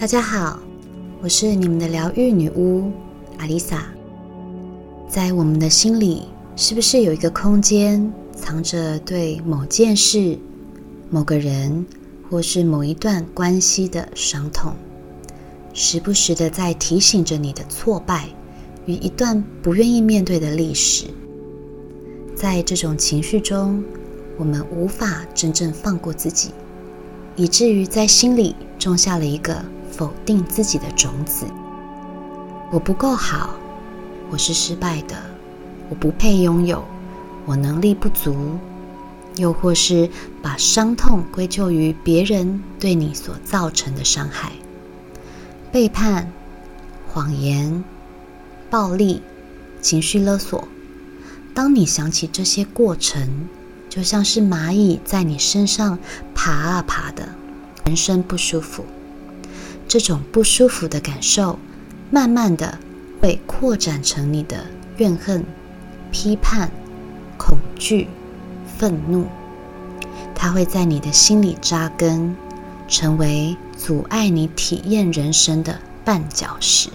大家好，我是你们的疗愈女巫阿丽萨。在我们的心里，是不是有一个空间，藏着对某件事、某个人，或是某一段关系的伤痛，时不时的在提醒着你的挫败与一段不愿意面对的历史？在这种情绪中，我们无法真正放过自己，以至于在心里种下了一个。否定自己的种子，我不够好，我是失败的，我不配拥有，我能力不足，又或是把伤痛归咎于别人对你所造成的伤害、背叛、谎言、暴力、情绪勒索。当你想起这些过程，就像是蚂蚁在你身上爬啊爬的，浑身不舒服。这种不舒服的感受，慢慢的会扩展成你的怨恨、批判、恐惧、愤怒，它会在你的心里扎根，成为阻碍你体验人生的绊脚石。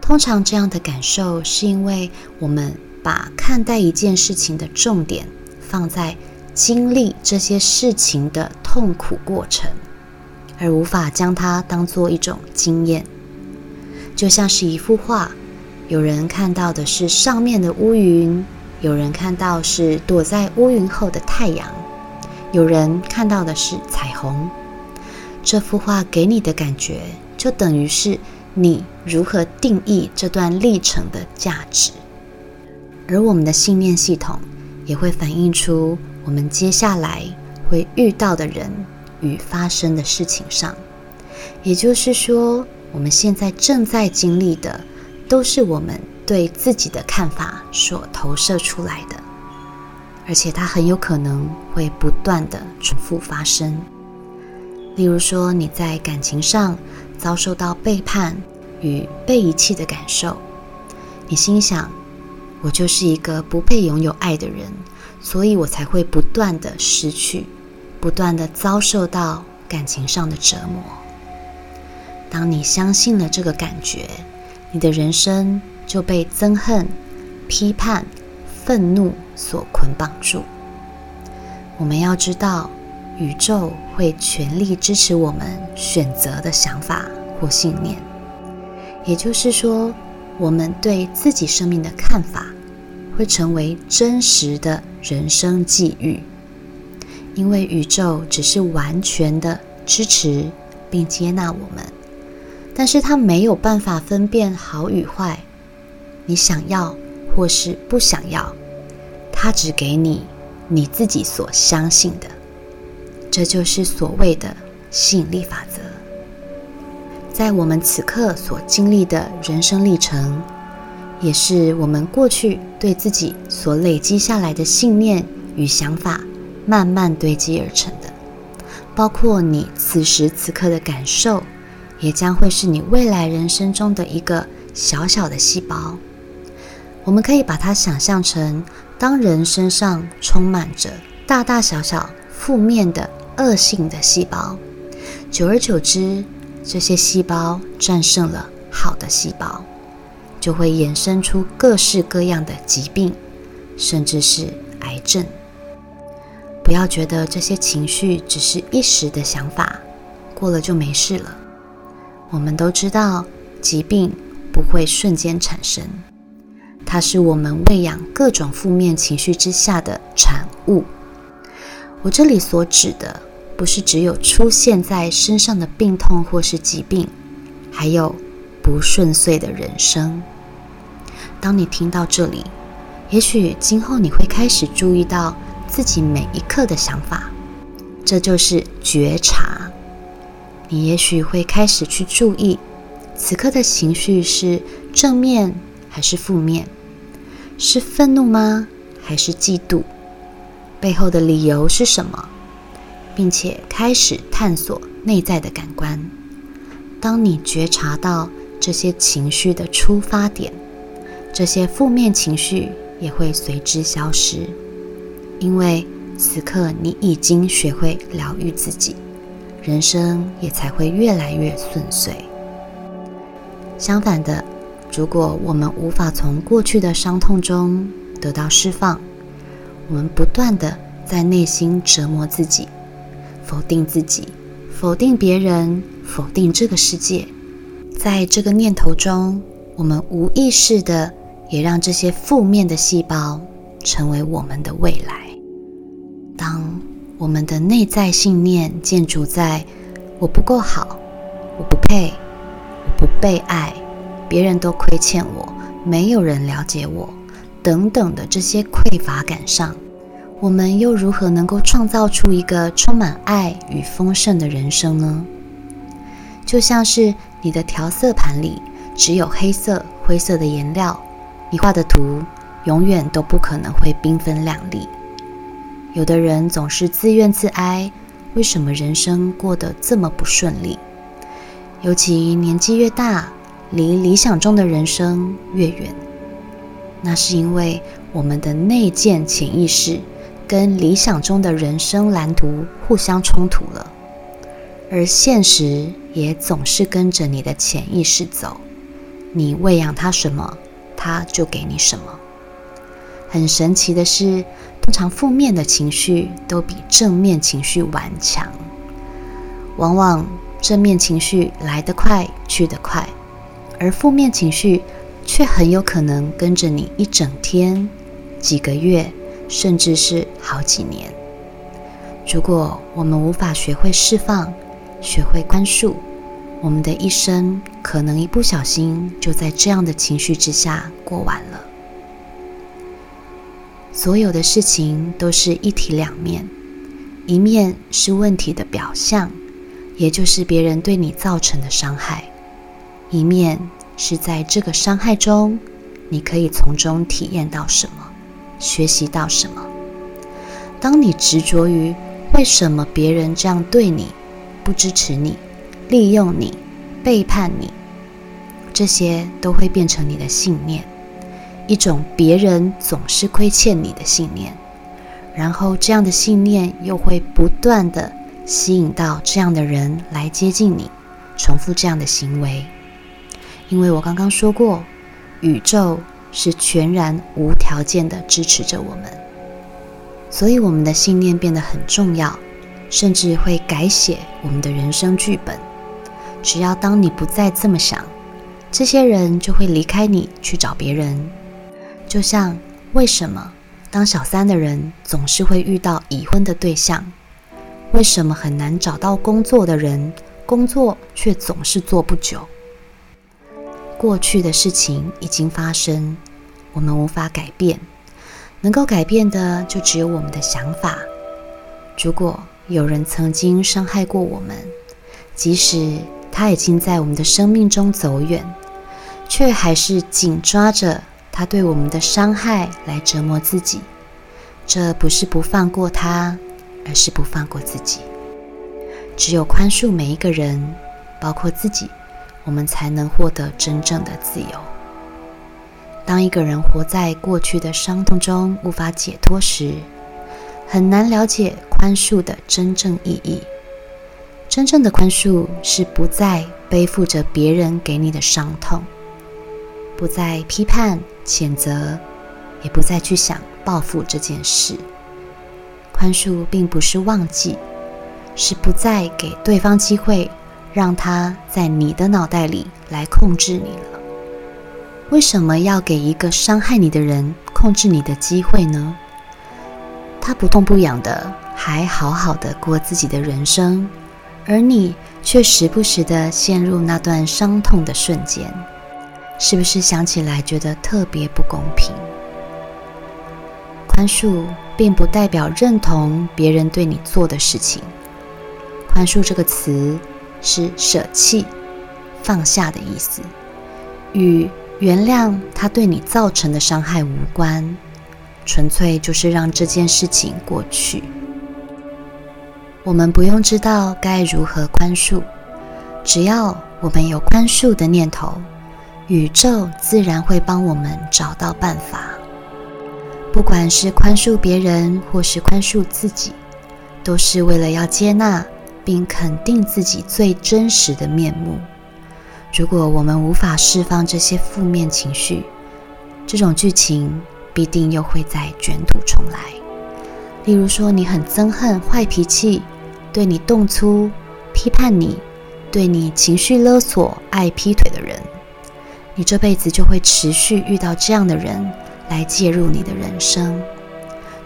通常这样的感受，是因为我们把看待一件事情的重点放在经历这些事情的痛苦过程。而无法将它当做一种经验，就像是一幅画，有人看到的是上面的乌云，有人看到是躲在乌云后的太阳，有人看到的是彩虹。这幅画给你的感觉，就等于是你如何定义这段历程的价值。而我们的信念系统也会反映出我们接下来会遇到的人。与发生的事情上，也就是说，我们现在正在经历的，都是我们对自己的看法所投射出来的，而且它很有可能会不断的重复发生。例如说，你在感情上遭受到背叛与被遗弃的感受，你心想：“我就是一个不配拥有爱的人，所以我才会不断的失去。”不断地遭受到感情上的折磨。当你相信了这个感觉，你的人生就被憎恨、批判、愤怒所捆绑住。我们要知道，宇宙会全力支持我们选择的想法或信念。也就是说，我们对自己生命的看法会成为真实的人生际遇。因为宇宙只是完全的支持并接纳我们，但是它没有办法分辨好与坏，你想要或是不想要，它只给你你自己所相信的，这就是所谓的吸引力法则。在我们此刻所经历的人生历程，也是我们过去对自己所累积下来的信念与想法。慢慢堆积而成的，包括你此时此刻的感受，也将会是你未来人生中的一个小小的细胞。我们可以把它想象成，当人身上充满着大大小小负面的恶性的细胞，久而久之，这些细胞战胜了好的细胞，就会衍生出各式各样的疾病，甚至是癌症。不要觉得这些情绪只是一时的想法，过了就没事了。我们都知道，疾病不会瞬间产生，它是我们喂养各种负面情绪之下的产物。我这里所指的，不是只有出现在身上的病痛或是疾病，还有不顺遂的人生。当你听到这里，也许今后你会开始注意到。自己每一刻的想法，这就是觉察。你也许会开始去注意，此刻的情绪是正面还是负面？是愤怒吗？还是嫉妒？背后的理由是什么？并且开始探索内在的感官。当你觉察到这些情绪的出发点，这些负面情绪也会随之消失。因为此刻你已经学会疗愈自己，人生也才会越来越顺遂。相反的，如果我们无法从过去的伤痛中得到释放，我们不断的在内心折磨自己，否定自己，否定别人，否定这个世界。在这个念头中，我们无意识的也让这些负面的细胞成为我们的未来。当我们的内在信念建筑在“我不够好，我不配，我不被爱”。别人都亏欠我，没有人了解我，等等的这些匮乏感上，我们又如何能够创造出一个充满爱与丰盛的人生呢？就像是你的调色盘里只有黑色、灰色的颜料，你画的图永远都不可能会缤纷亮丽。有的人总是自怨自哀，为什么人生过得这么不顺利？尤其年纪越大。离理想中的人生越远，那是因为我们的内建潜意识跟理想中的人生蓝图互相冲突了，而现实也总是跟着你的潜意识走，你喂养它什么，它就给你什么。很神奇的是，通常负面的情绪都比正面情绪顽强，往往正面情绪来得快，去得快。而负面情绪却很有可能跟着你一整天、几个月，甚至是好几年。如果我们无法学会释放、学会宽恕，我们的一生可能一不小心就在这样的情绪之下过完了。所有的事情都是一体两面，一面是问题的表象，也就是别人对你造成的伤害。一面是在这个伤害中，你可以从中体验到什么，学习到什么。当你执着于为什么别人这样对你，不支持你，利用你，背叛你，这些都会变成你的信念，一种别人总是亏欠你的信念。然后这样的信念又会不断地吸引到这样的人来接近你，重复这样的行为。因为我刚刚说过，宇宙是全然无条件的支持着我们，所以我们的信念变得很重要，甚至会改写我们的人生剧本。只要当你不再这么想，这些人就会离开你去找别人。就像为什么当小三的人总是会遇到已婚的对象？为什么很难找到工作的人，工作却总是做不久？过去的事情已经发生，我们无法改变，能够改变的就只有我们的想法。如果有人曾经伤害过我们，即使他已经在我们的生命中走远，却还是紧抓着他对我们的伤害来折磨自己。这不是不放过他，而是不放过自己。只有宽恕每一个人，包括自己。我们才能获得真正的自由。当一个人活在过去的伤痛中无法解脱时，很难了解宽恕的真正意义。真正的宽恕是不再背负着别人给你的伤痛，不再批判、谴责，也不再去想报复这件事。宽恕并不是忘记，是不再给对方机会。让他在你的脑袋里来控制你了。为什么要给一个伤害你的人控制你的机会呢？他不痛不痒的，还好好的过自己的人生，而你却时不时的陷入那段伤痛的瞬间，是不是想起来觉得特别不公平？宽恕并不代表认同别人对你做的事情。宽恕这个词。是舍弃、放下的意思，与原谅他对你造成的伤害无关，纯粹就是让这件事情过去。我们不用知道该如何宽恕，只要我们有宽恕的念头，宇宙自然会帮我们找到办法。不管是宽恕别人或是宽恕自己，都是为了要接纳。并肯定自己最真实的面目。如果我们无法释放这些负面情绪，这种剧情必定又会再卷土重来。例如说，你很憎恨坏脾气、对你动粗、批判你、对你情绪勒索、爱劈腿的人，你这辈子就会持续遇到这样的人来介入你的人生，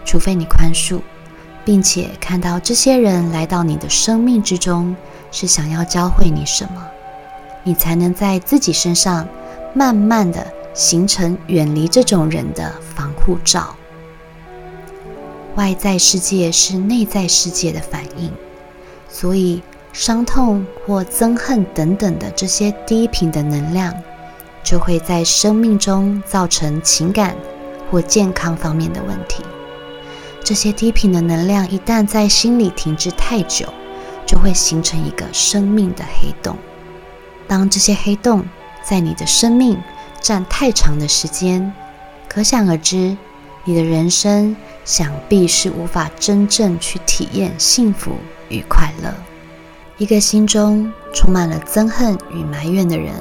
除非你宽恕。并且看到这些人来到你的生命之中，是想要教会你什么，你才能在自己身上慢慢的形成远离这种人的防护罩。外在世界是内在世界的反应，所以伤痛或憎恨等等的这些低频的能量，就会在生命中造成情感或健康方面的问题。这些低频的能量一旦在心里停滞太久，就会形成一个生命的黑洞。当这些黑洞在你的生命占太长的时间，可想而知，你的人生想必是无法真正去体验幸福与快乐。一个心中充满了憎恨与埋怨的人，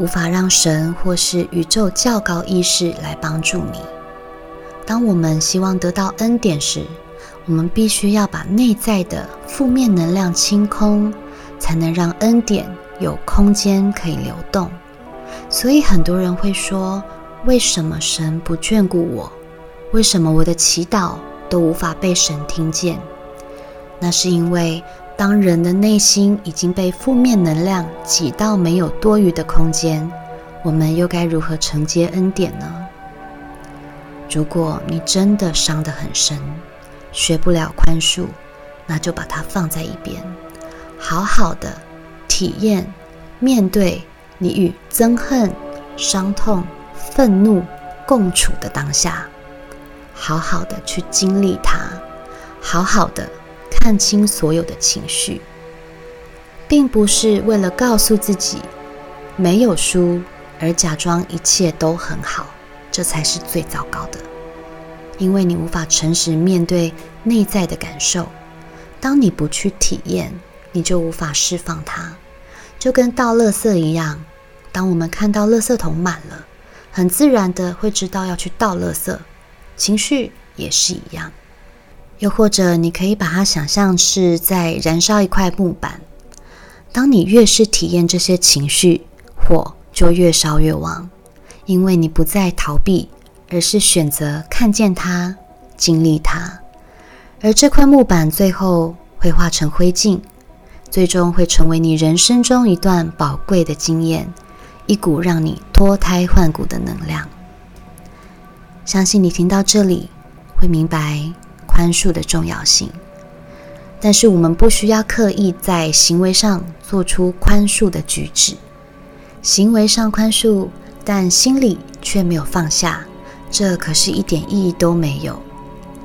无法让神或是宇宙较高意识来帮助你。当我们希望得到恩典时，我们必须要把内在的负面能量清空，才能让恩典有空间可以流动。所以很多人会说：“为什么神不眷顾我？为什么我的祈祷都无法被神听见？”那是因为，当人的内心已经被负面能量挤到没有多余的空间，我们又该如何承接恩典呢？如果你真的伤得很深，学不了宽恕，那就把它放在一边，好好的体验、面对你与憎恨、伤痛、愤怒共处的当下，好好的去经历它，好好的看清所有的情绪，并不是为了告诉自己没有输而假装一切都很好。这才是最糟糕的，因为你无法诚实面对内在的感受。当你不去体验，你就无法释放它。就跟倒垃圾一样，当我们看到垃圾桶满了，很自然的会知道要去倒垃圾，情绪也是一样。又或者，你可以把它想象是在燃烧一块木板。当你越是体验这些情绪，火就越烧越旺。因为你不再逃避，而是选择看见它、经历它，而这块木板最后会化成灰烬，最终会成为你人生中一段宝贵的经验，一股让你脱胎换骨的能量。相信你听到这里会明白宽恕的重要性，但是我们不需要刻意在行为上做出宽恕的举止，行为上宽恕。但心里却没有放下，这可是一点意义都没有。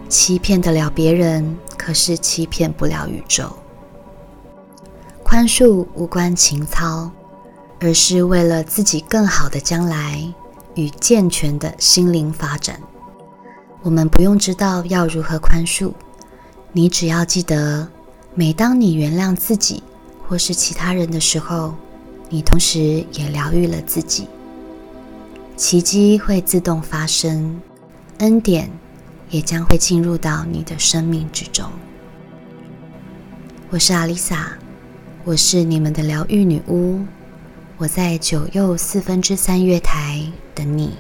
欺骗得了别人，可是欺骗不了宇宙。宽恕无关情操，而是为了自己更好的将来与健全的心灵发展。我们不用知道要如何宽恕，你只要记得，每当你原谅自己或是其他人的时候，你同时也疗愈了自己。奇迹会自动发生，恩典也将会进入到你的生命之中。我是阿丽萨，我是你们的疗愈女巫，我在九又四分之三月台等你。